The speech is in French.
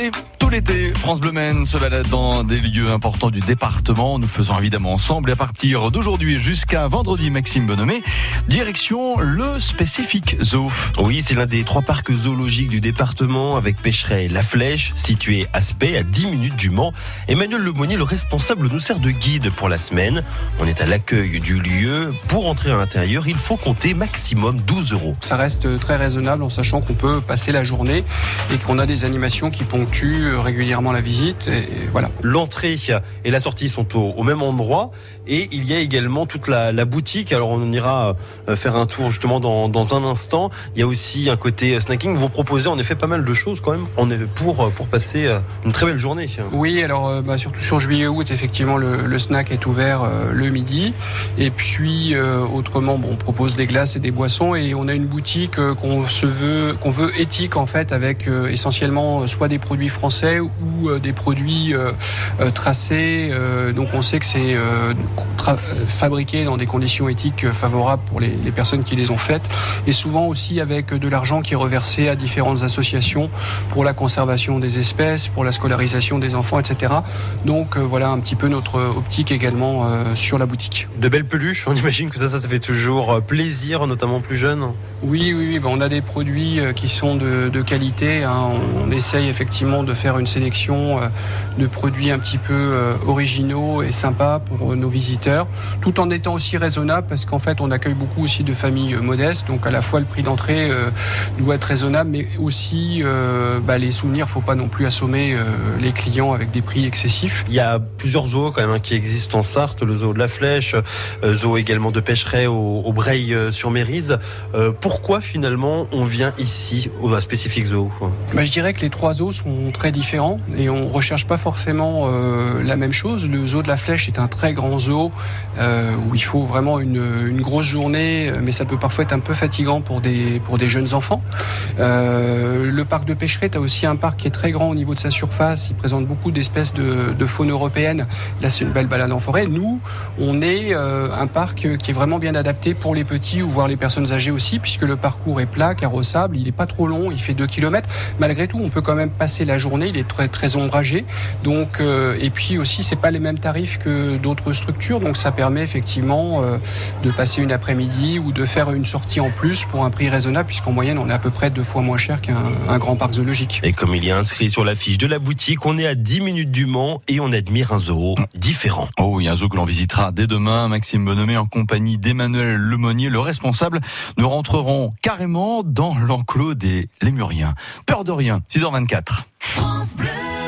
Et tout l'été, France Bleu Maine se balade dans des lieux importants du département. Nous faisons évidemment ensemble. Et à partir d'aujourd'hui jusqu'à vendredi, Maxime Bonhomé, direction le spécifique zoo. Oui, c'est l'un des trois parcs zoologiques du département avec Pêcheret La Flèche, situé à Spey, à 10 minutes du Mans. Emmanuel Lemonnier, le responsable, nous sert de guide pour la semaine. On est à l'accueil du lieu. Pour entrer à l'intérieur, il faut compter maximum 12 euros. Ça reste très raisonnable en sachant qu'on peut passer la journée et qu'on a des animations qui ponctuent régulièrement la visite. Et voilà. L'entrée et la sortie sont au, au, même endroit et il y a également toute la, la boutique. Alors on ira euh, faire un tour justement dans, dans, un instant. Il y a aussi un côté snacking. Vous proposez en effet pas mal de choses quand même on est pour, pour passer euh, une très belle journée. Oui, alors bah, surtout sur juillet-août, effectivement, le, le, snack est ouvert euh, le midi. Et puis euh, autrement, bon, on propose des glaces et des boissons et on a une boutique qu'on se veut, qu'on veut éthique en fait, avec essentiellement soit des produits français ou des produits tracés. donc on sait que c'est fabriqué dans des conditions éthiques favorables pour les, les, personnes qui les ont faites et souvent aussi avec de l'argent qui est reversé à différentes associations pour la conservation des espèces, pour la scolarisation des enfants, etc. Donc euh, voilà un petit peu notre optique également euh, sur la boutique. De belles peluches, on imagine que ça, ça, ça fait toujours euh, plaisir, notamment plus jeunes. Oui, oui, oui ben, on a des produits qui sont de, de qualité. Hein. On essaye effectivement de faire une sélection de produits un petit peu originaux et sympas pour nos visiteurs, tout en étant aussi raisonnable parce qu'en fait on accueille beaucoup aussi de familles modestes, donc à la fois le prix d'entrée doit être raisonnable, mais aussi bah, les souvenirs, faut pas non plus assommer euh, les clients avec des prix excessifs. Il y a plusieurs zoos quand même hein, qui existent en Sarthe, le zoo de la Flèche, euh, zoo également de Pêcheret au, au euh, sur Mérise. Euh, pourquoi finalement on vient ici au spécifique zoo? Bah, Je dirais que les trois zoos sont très différents et on recherche pas forcément euh, la même chose. Le zoo de la Flèche est un très grand zoo euh, où il faut vraiment une, grosse journée, mais ça peut parfois être un peu fatigant pour des, jeunes enfants. le parc de Pêcheret a aussi un parc qui est très grand au niveau de sa surface. Il présente beaucoup d'espèces de, faune européenne. Là, c'est une belle balade en forêt. Nous, on est euh, un parc qui est vraiment bien adapté pour les petits ou voire les personnes âgées aussi, puisque le parcours est plat, carrossable. Il n'est pas trop long. Il fait 2 km. Malgré tout, on peut quand même passer la journée. Il est très, très ombragé. Donc, euh, et puis aussi, c'est pas les mêmes tarifs que d'autres structures. Donc, ça permet effectivement euh, de passer une après-midi ou de faire une sortie en plus pour un prix raisonnable, puisqu'en moyenne, on est à peu près deux fois moins cher qu'un grand parc zoologique. Et comme il y a inscrit sur la fiche de la boutique, on est à 10 minutes du Mans et on admire un zoo différent. Oh, il y a un zoo que l'on visitera dès demain. Maxime Bonhomé en compagnie d'Emmanuel Lemonnier, le responsable. Nous rentrerons carrément dans l'enclos des Lémuriens. Peur de rien, 6h24. France Bleu.